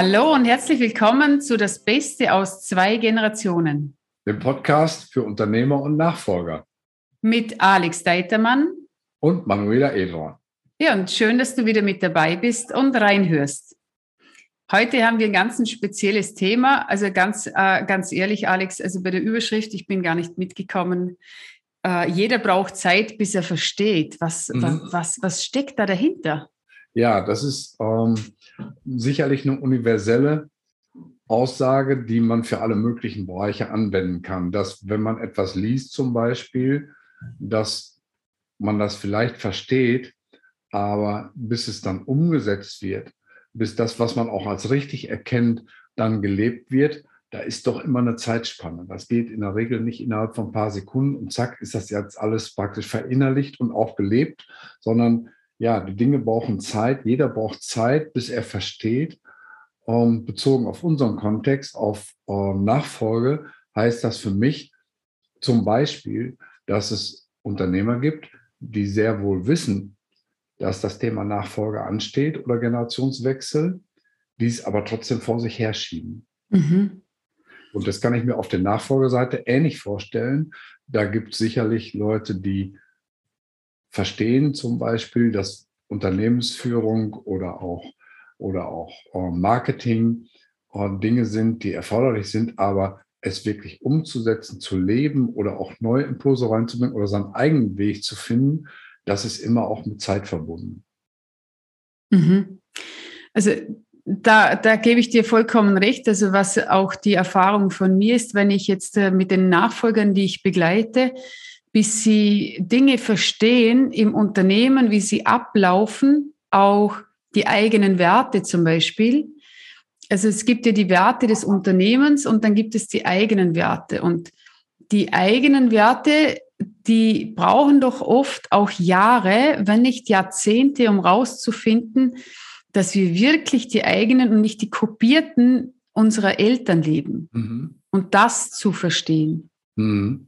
Hallo und herzlich willkommen zu Das Beste aus zwei Generationen. Dem Podcast für Unternehmer und Nachfolger. Mit Alex Deitermann und Manuela Edron. Ja, und schön, dass du wieder mit dabei bist und reinhörst. Heute haben wir ein ganz ein spezielles Thema. Also ganz, äh, ganz ehrlich, Alex, also bei der Überschrift, ich bin gar nicht mitgekommen. Äh, jeder braucht Zeit, bis er versteht. Was, mhm. was, was, was steckt da dahinter? Ja, das ist ähm, sicherlich eine universelle Aussage, die man für alle möglichen Bereiche anwenden kann. Dass, wenn man etwas liest, zum Beispiel, dass man das vielleicht versteht, aber bis es dann umgesetzt wird, bis das, was man auch als richtig erkennt, dann gelebt wird, da ist doch immer eine Zeitspanne. Das geht in der Regel nicht innerhalb von ein paar Sekunden und zack, ist das jetzt alles praktisch verinnerlicht und auch gelebt, sondern ja, die Dinge brauchen Zeit. Jeder braucht Zeit, bis er versteht. Ähm, bezogen auf unseren Kontext, auf ähm, Nachfolge, heißt das für mich zum Beispiel, dass es Unternehmer gibt, die sehr wohl wissen, dass das Thema Nachfolge ansteht oder Generationswechsel, die es aber trotzdem vor sich herschieben. Mhm. Und das kann ich mir auf der Nachfolgeseite ähnlich vorstellen. Da gibt es sicherlich Leute, die verstehen zum Beispiel, dass Unternehmensführung oder auch, oder auch äh, Marketing äh, Dinge sind, die erforderlich sind, aber es wirklich umzusetzen, zu leben oder auch neue Impulse reinzubringen oder seinen eigenen Weg zu finden, das ist immer auch mit Zeit verbunden. Mhm. Also da, da gebe ich dir vollkommen recht. Also was auch die Erfahrung von mir ist, wenn ich jetzt äh, mit den Nachfolgern, die ich begleite, bis sie Dinge verstehen im Unternehmen, wie sie ablaufen, auch die eigenen Werte zum Beispiel. Also es gibt ja die Werte des Unternehmens und dann gibt es die eigenen Werte. Und die eigenen Werte, die brauchen doch oft auch Jahre, wenn nicht Jahrzehnte, um rauszufinden, dass wir wirklich die eigenen und nicht die kopierten unserer Eltern leben. Mhm. Und das zu verstehen. Mhm.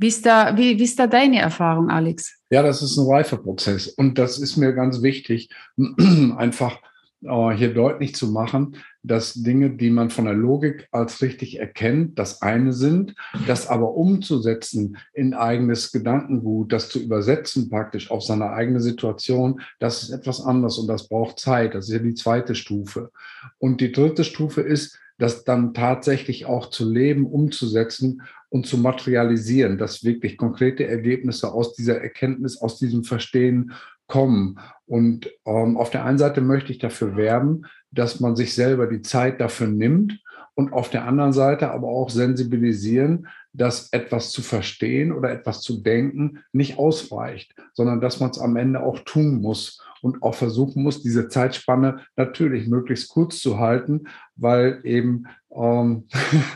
Wie ist, da, wie, wie ist da deine Erfahrung, Alex? Ja, das ist ein Reifeprozess. Und das ist mir ganz wichtig, einfach äh, hier deutlich zu machen, dass Dinge, die man von der Logik als richtig erkennt, das eine sind, das aber umzusetzen in eigenes Gedankengut, das zu übersetzen praktisch auf seine eigene Situation, das ist etwas anderes und das braucht Zeit. Das ist ja die zweite Stufe. Und die dritte Stufe ist, das dann tatsächlich auch zu leben, umzusetzen und zu materialisieren, dass wirklich konkrete Ergebnisse aus dieser Erkenntnis, aus diesem Verstehen kommen. Und ähm, auf der einen Seite möchte ich dafür werben, dass man sich selber die Zeit dafür nimmt und auf der anderen Seite aber auch sensibilisieren, dass etwas zu verstehen oder etwas zu denken nicht ausreicht, sondern dass man es am Ende auch tun muss und auch versuchen muss, diese Zeitspanne natürlich möglichst kurz zu halten, weil eben ähm,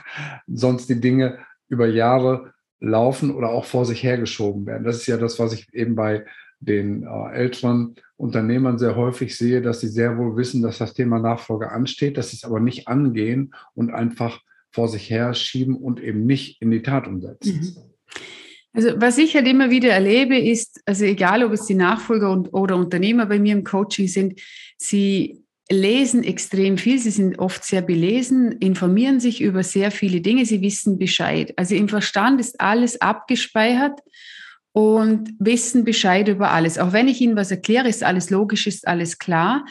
sonst die Dinge über Jahre laufen oder auch vor sich hergeschoben werden. Das ist ja das, was ich eben bei den äh, älteren Unternehmern sehr häufig sehe, dass sie sehr wohl wissen, dass das Thema Nachfolge ansteht, dass sie es aber nicht angehen und einfach vor sich herschieben und eben nicht in die Tat umsetzen. Mhm. Also was ich halt immer wieder erlebe, ist, also egal ob es die Nachfolger und, oder Unternehmer bei mir im Coaching sind, sie lesen extrem viel, sie sind oft sehr belesen, informieren sich über sehr viele Dinge, sie wissen Bescheid. Also im Verstand ist alles abgespeichert und wissen Bescheid über alles. Auch wenn ich ihnen was erkläre, ist alles logisch, ist alles klar.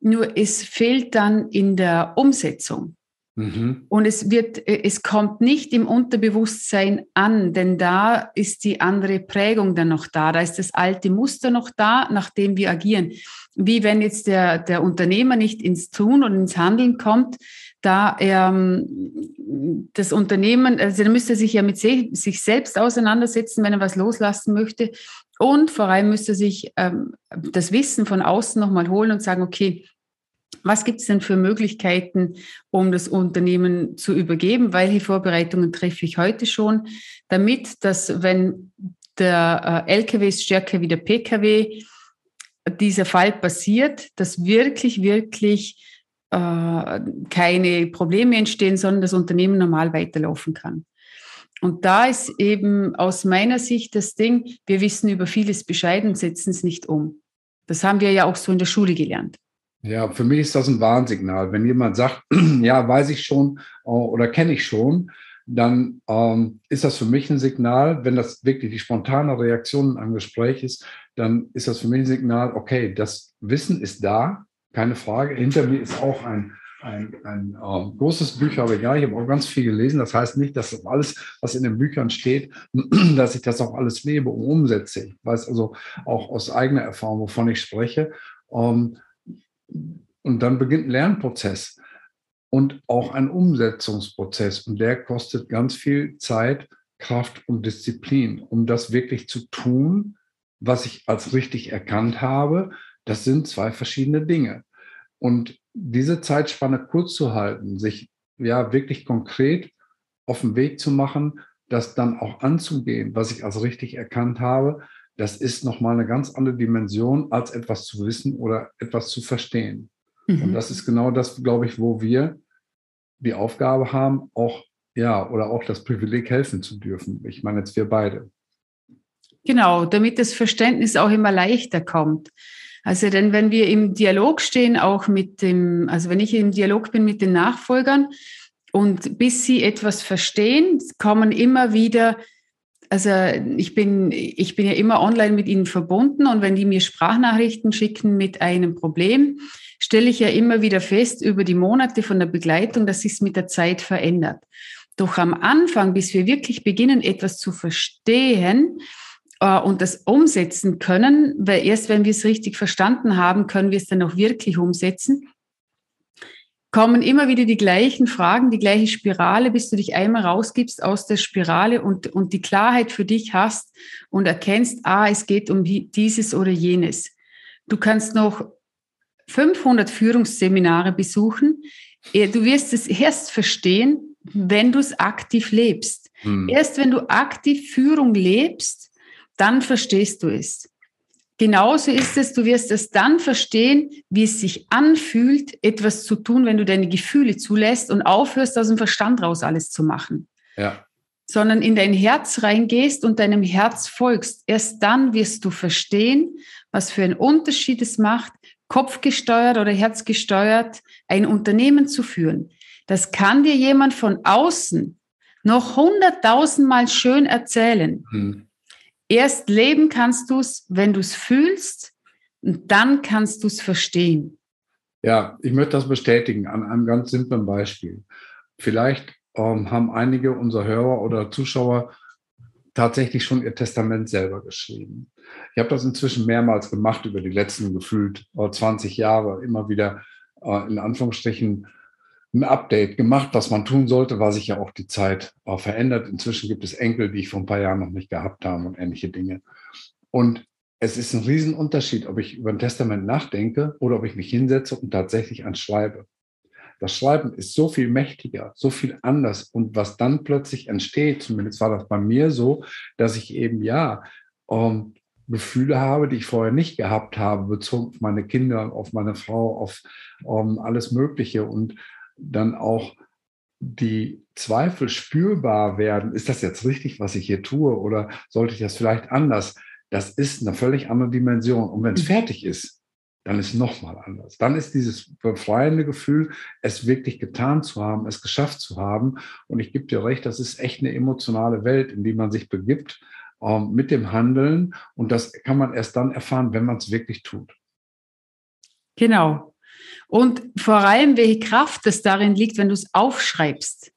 Nur es fehlt dann in der Umsetzung. Mhm. Und es wird, es kommt nicht im Unterbewusstsein an, denn da ist die andere Prägung dann noch da. Da ist das alte Muster noch da, nach dem wir agieren. Wie wenn jetzt der, der Unternehmer nicht ins Tun und ins Handeln kommt, da er ähm, das Unternehmen, also da müsste er sich ja mit sich selbst auseinandersetzen, wenn er was loslassen möchte. Und vor allem müsste er sich ähm, das Wissen von außen nochmal holen und sagen, okay, was gibt es denn für Möglichkeiten, um das Unternehmen zu übergeben? Welche Vorbereitungen treffe ich heute schon, damit, dass wenn der äh, LKW ist stärker wie der PKW, dieser Fall passiert, dass wirklich, wirklich äh, keine Probleme entstehen, sondern das Unternehmen normal weiterlaufen kann. Und da ist eben aus meiner Sicht das Ding, wir wissen über vieles Bescheid und setzen es nicht um. Das haben wir ja auch so in der Schule gelernt. Ja, für mich ist das ein Warnsignal. Wenn jemand sagt, ja, weiß ich schon äh, oder kenne ich schon, dann ähm, ist das für mich ein Signal, wenn das wirklich die spontane Reaktion am Gespräch ist, dann ist das für mich ein Signal, okay, das Wissen ist da, keine Frage. Hinter mir ist auch ein, ein, ein äh, großes Bücherregal. Ich habe auch ganz viel gelesen. Das heißt nicht, dass alles, was in den Büchern steht, dass ich das auch alles lebe und umsetze. Ich weiß also auch aus eigener Erfahrung, wovon ich spreche. Ähm, und dann beginnt ein Lernprozess und auch ein Umsetzungsprozess. Und der kostet ganz viel Zeit, Kraft und Disziplin, um das wirklich zu tun, was ich als richtig erkannt habe. Das sind zwei verschiedene Dinge. Und diese Zeitspanne kurz zu halten, sich ja wirklich konkret auf den Weg zu machen, das dann auch anzugehen, was ich als richtig erkannt habe, das ist nochmal eine ganz andere Dimension, als etwas zu wissen oder etwas zu verstehen. Mhm. Und das ist genau das, glaube ich, wo wir die Aufgabe haben, auch, ja, oder auch das Privileg helfen zu dürfen. Ich meine jetzt wir beide. Genau, damit das Verständnis auch immer leichter kommt. Also denn wenn wir im Dialog stehen, auch mit dem, also wenn ich im Dialog bin mit den Nachfolgern und bis sie etwas verstehen, kommen immer wieder also ich bin, ich bin ja immer online mit ihnen verbunden und wenn die mir Sprachnachrichten schicken mit einem Problem, stelle ich ja immer wieder fest über die Monate von der Begleitung, dass sich mit der Zeit verändert. Doch am Anfang, bis wir wirklich beginnen, etwas zu verstehen äh, und das umsetzen können, weil erst wenn wir es richtig verstanden haben, können wir es dann auch wirklich umsetzen kommen immer wieder die gleichen Fragen, die gleiche Spirale, bis du dich einmal rausgibst aus der Spirale und, und die Klarheit für dich hast und erkennst, ah, es geht um dieses oder jenes. Du kannst noch 500 Führungsseminare besuchen. Du wirst es erst verstehen, wenn du es aktiv lebst. Hm. Erst wenn du aktiv Führung lebst, dann verstehst du es. Genauso ist es, du wirst es dann verstehen, wie es sich anfühlt, etwas zu tun, wenn du deine Gefühle zulässt und aufhörst, aus dem Verstand raus alles zu machen. Ja. Sondern in dein Herz reingehst und deinem Herz folgst. Erst dann wirst du verstehen, was für einen Unterschied es macht, kopfgesteuert oder herzgesteuert ein Unternehmen zu führen. Das kann dir jemand von außen noch hunderttausendmal schön erzählen. Hm. Erst leben kannst du es, wenn du es fühlst und dann kannst du es verstehen. Ja, ich möchte das bestätigen an einem ganz simplen Beispiel. Vielleicht ähm, haben einige unserer Hörer oder Zuschauer tatsächlich schon ihr Testament selber geschrieben. Ich habe das inzwischen mehrmals gemacht über die letzten gefühlt 20 Jahre, immer wieder äh, in Anführungsstrichen ein Update gemacht, was man tun sollte, weil sich ja auch die Zeit auch verändert. Inzwischen gibt es Enkel, die ich vor ein paar Jahren noch nicht gehabt habe und ähnliche Dinge. Und es ist ein Riesenunterschied, ob ich über ein Testament nachdenke oder ob ich mich hinsetze und tatsächlich ans Schreibe. Das Schreiben ist so viel mächtiger, so viel anders. Und was dann plötzlich entsteht, zumindest war das bei mir so, dass ich eben ja ähm, Gefühle habe, die ich vorher nicht gehabt habe, bezogen auf meine Kinder, auf meine Frau, auf ähm, alles Mögliche. Und dann auch die Zweifel spürbar werden, ist das jetzt richtig, was ich hier tue oder sollte ich das vielleicht anders? Das ist eine völlig andere Dimension. Und wenn es mhm. fertig ist, dann ist nochmal anders. Dann ist dieses befreiende Gefühl, es wirklich getan zu haben, es geschafft zu haben. Und ich gebe dir recht, das ist echt eine emotionale Welt, in die man sich begibt ähm, mit dem Handeln. Und das kann man erst dann erfahren, wenn man es wirklich tut. Genau. Und vor allem, welche Kraft es darin liegt, wenn du es aufschreibst.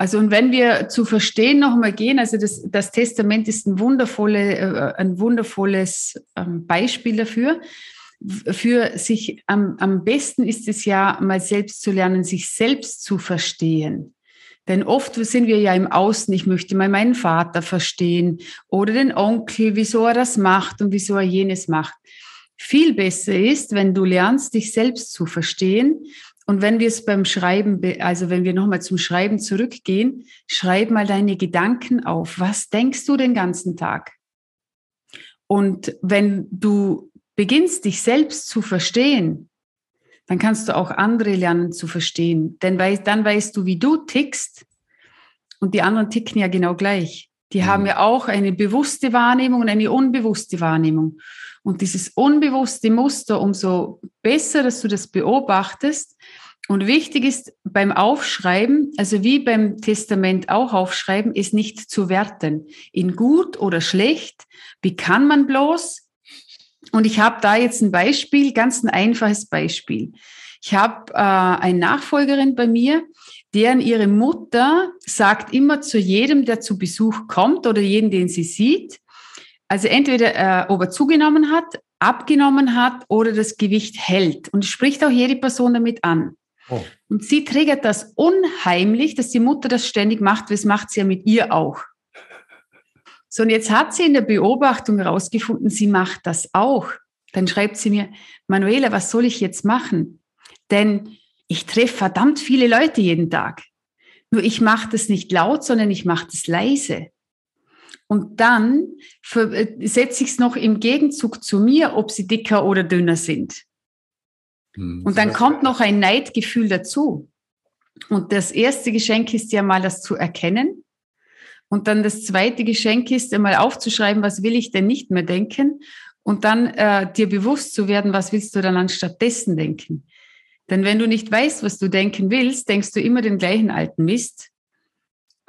Also und wenn wir zu verstehen nochmal gehen, also das, das Testament ist ein, wundervolle, äh, ein wundervolles ähm, Beispiel dafür. Für sich am, am besten ist es ja mal selbst zu lernen, sich selbst zu verstehen. Denn oft sind wir ja im Außen, ich möchte mal meinen Vater verstehen oder den Onkel, wieso er das macht und wieso er jenes macht. Viel besser ist, wenn du lernst, dich selbst zu verstehen. Und wenn wir es beim Schreiben, also wenn wir nochmal zum Schreiben zurückgehen, schreib mal deine Gedanken auf. Was denkst du den ganzen Tag? Und wenn du beginnst, dich selbst zu verstehen, dann kannst du auch andere lernen zu verstehen. Denn dann weißt du, wie du tickst. Und die anderen ticken ja genau gleich. Die mhm. haben ja auch eine bewusste Wahrnehmung und eine unbewusste Wahrnehmung. Und dieses unbewusste Muster, umso besser, dass du das beobachtest. Und wichtig ist beim Aufschreiben, also wie beim Testament auch aufschreiben, ist nicht zu werten. In gut oder schlecht. Wie kann man bloß? Und ich habe da jetzt ein Beispiel, ganz ein einfaches Beispiel. Ich habe äh, eine Nachfolgerin bei mir, deren ihre Mutter sagt immer zu jedem, der zu Besuch kommt oder jeden, den sie sieht, also entweder äh, ob er zugenommen hat, abgenommen hat oder das Gewicht hält. Und spricht auch jede Person damit an. Oh. Und sie triggert das unheimlich, dass die Mutter das ständig macht, das macht sie ja mit ihr auch. So, und jetzt hat sie in der Beobachtung herausgefunden, sie macht das auch. Dann schreibt sie mir, Manuela, was soll ich jetzt machen? Denn ich treffe verdammt viele Leute jeden Tag. Nur ich mache das nicht laut, sondern ich mache das leise. Und dann äh, setze ich es noch im Gegenzug zu mir, ob sie dicker oder dünner sind. Hm, und dann kommt noch ein Neidgefühl dazu. Und das erste Geschenk ist ja mal das zu erkennen. Und dann das zweite Geschenk ist einmal aufzuschreiben, was will ich denn nicht mehr denken? Und dann äh, dir bewusst zu werden, was willst du dann anstattdessen denken? Denn wenn du nicht weißt, was du denken willst, denkst du immer den gleichen alten Mist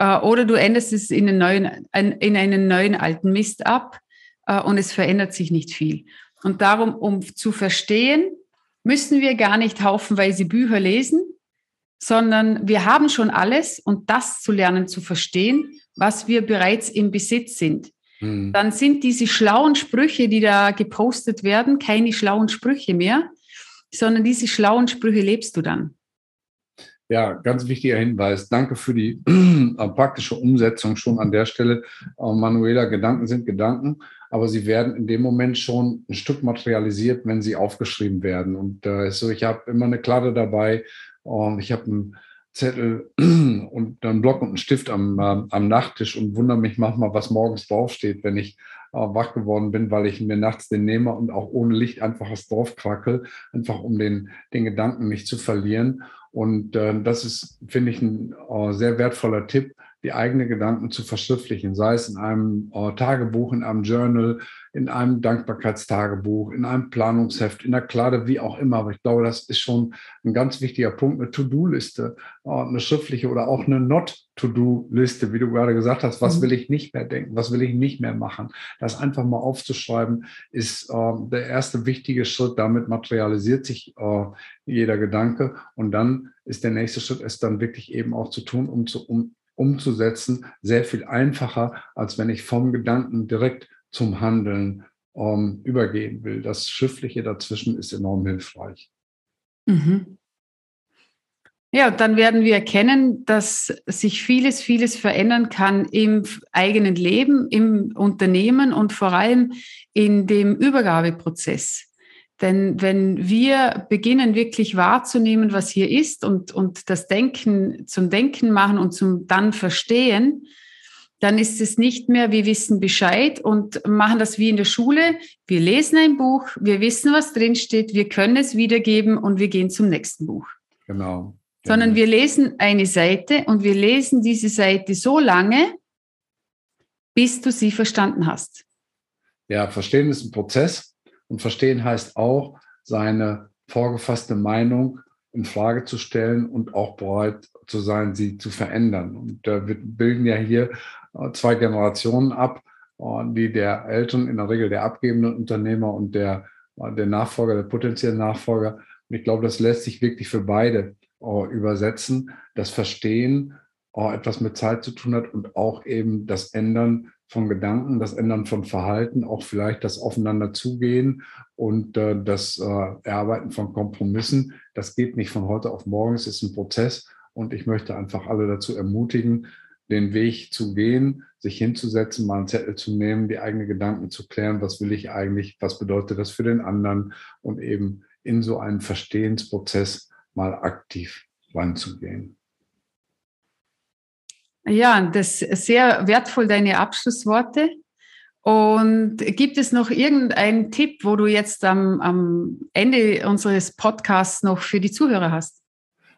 oder du änderst es in einen neuen, in einen neuen alten Mist ab äh, und es verändert sich nicht viel. Und darum, um zu verstehen, müssen wir gar nicht haufenweise Bücher lesen, sondern wir haben schon alles und das zu lernen, zu verstehen, was wir bereits im Besitz sind. Mhm. Dann sind diese schlauen Sprüche, die da gepostet werden, keine schlauen Sprüche mehr, sondern diese schlauen Sprüche lebst du dann. Ja, ganz wichtiger Hinweis. Danke für die äh, praktische Umsetzung schon an der Stelle. Äh, Manuela, Gedanken sind Gedanken, aber sie werden in dem Moment schon ein Stück materialisiert, wenn sie aufgeschrieben werden. Und äh, so, ich habe immer eine Kladde dabei. und ich habe einen Zettel und einen Block und einen Stift am, äh, am Nachttisch und wundere mich manchmal, was morgens draufsteht, wenn ich wach geworden bin, weil ich mir nachts den nehme und auch ohne Licht einfach was draufkrackel, einfach um den, den Gedanken nicht zu verlieren. Und äh, das ist, finde ich, ein äh, sehr wertvoller Tipp, die eigenen Gedanken zu verschriftlichen, sei es in einem äh, Tagebuch, in einem Journal, in einem Dankbarkeitstagebuch, in einem Planungsheft, in der Klade, wie auch immer. Aber ich glaube, das ist schon ein ganz wichtiger Punkt, eine To-Do-Liste, äh, eine schriftliche oder auch eine Not-To-Do-Liste, wie du gerade gesagt hast. Was mhm. will ich nicht mehr denken? Was will ich nicht mehr machen? Das einfach mal aufzuschreiben, ist äh, der erste wichtige Schritt. Damit materialisiert sich äh, jeder Gedanke. Und dann ist der nächste Schritt, es dann wirklich eben auch zu tun, um zu, um umzusetzen, sehr viel einfacher, als wenn ich vom Gedanken direkt zum Handeln ähm, übergehen will. Das Schriftliche dazwischen ist enorm hilfreich. Mhm. Ja, dann werden wir erkennen, dass sich vieles, vieles verändern kann im eigenen Leben, im Unternehmen und vor allem in dem Übergabeprozess. Denn wenn wir beginnen, wirklich wahrzunehmen, was hier ist und, und das Denken zum Denken machen und zum dann verstehen, dann ist es nicht mehr, wir wissen Bescheid und machen das wie in der Schule. Wir lesen ein Buch, wir wissen, was drinsteht, wir können es wiedergeben und wir gehen zum nächsten Buch. Genau. Sondern wir lesen eine Seite und wir lesen diese Seite so lange, bis du sie verstanden hast. Ja, verstehen ist ein Prozess. Und verstehen heißt auch, seine vorgefasste Meinung in Frage zu stellen und auch bereit zu sein, sie zu verändern. Und wir bilden ja hier äh, zwei Generationen ab, äh, die der Eltern, in der Regel der abgebenden Unternehmer und der, äh, der Nachfolger, der potenzielle Nachfolger. Und ich glaube, das lässt sich wirklich für beide übersetzen. Das Verstehen etwas mit Zeit zu tun hat und auch eben das Ändern von Gedanken, das Ändern von Verhalten, auch vielleicht das Aufeinander zugehen und äh, das äh, Erarbeiten von Kompromissen. Das geht nicht von heute auf morgen, es ist ein Prozess und ich möchte einfach alle dazu ermutigen, den Weg zu gehen, sich hinzusetzen, mal einen Zettel zu nehmen, die eigenen Gedanken zu klären, was will ich eigentlich, was bedeutet das für den anderen und eben in so einen Verstehensprozess mal aktiv reinzugehen. Ja, das ist sehr wertvoll, deine Abschlussworte. Und gibt es noch irgendeinen Tipp, wo du jetzt am, am Ende unseres Podcasts noch für die Zuhörer hast?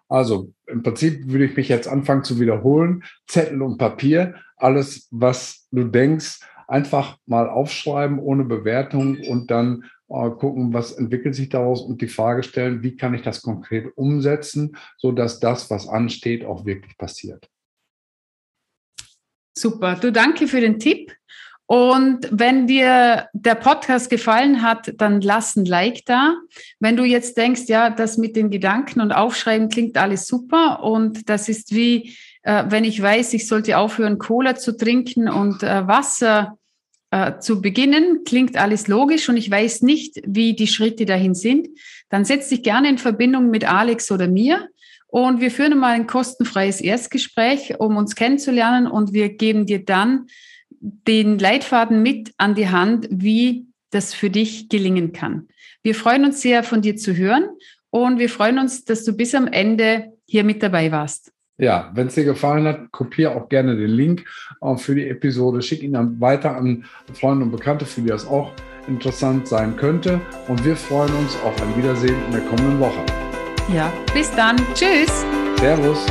Also im Prinzip würde ich mich jetzt anfangen zu wiederholen. Zettel und Papier, alles, was du denkst, einfach mal aufschreiben ohne Bewertung und dann äh, gucken, was entwickelt sich daraus und die Frage stellen, wie kann ich das konkret umsetzen, sodass das, was ansteht, auch wirklich passiert. Super, du danke für den Tipp. Und wenn dir der Podcast gefallen hat, dann lass ein Like da. Wenn du jetzt denkst, ja, das mit den Gedanken und Aufschreiben klingt alles super und das ist wie, äh, wenn ich weiß, ich sollte aufhören, Cola zu trinken und äh, Wasser äh, zu beginnen, klingt alles logisch und ich weiß nicht, wie die Schritte dahin sind, dann setz dich gerne in Verbindung mit Alex oder mir und wir führen mal ein kostenfreies Erstgespräch, um uns kennenzulernen und wir geben dir dann den Leitfaden mit an die Hand, wie das für dich gelingen kann. Wir freuen uns sehr, von dir zu hören und wir freuen uns, dass du bis am Ende hier mit dabei warst. Ja, wenn es dir gefallen hat, kopiere auch gerne den Link äh, für die Episode, schick ihn dann weiter an Freunde und Bekannte, für die das auch interessant sein könnte. Und wir freuen uns auf ein Wiedersehen in der kommenden Woche. Ja, bis dann. Tschüss. Servus.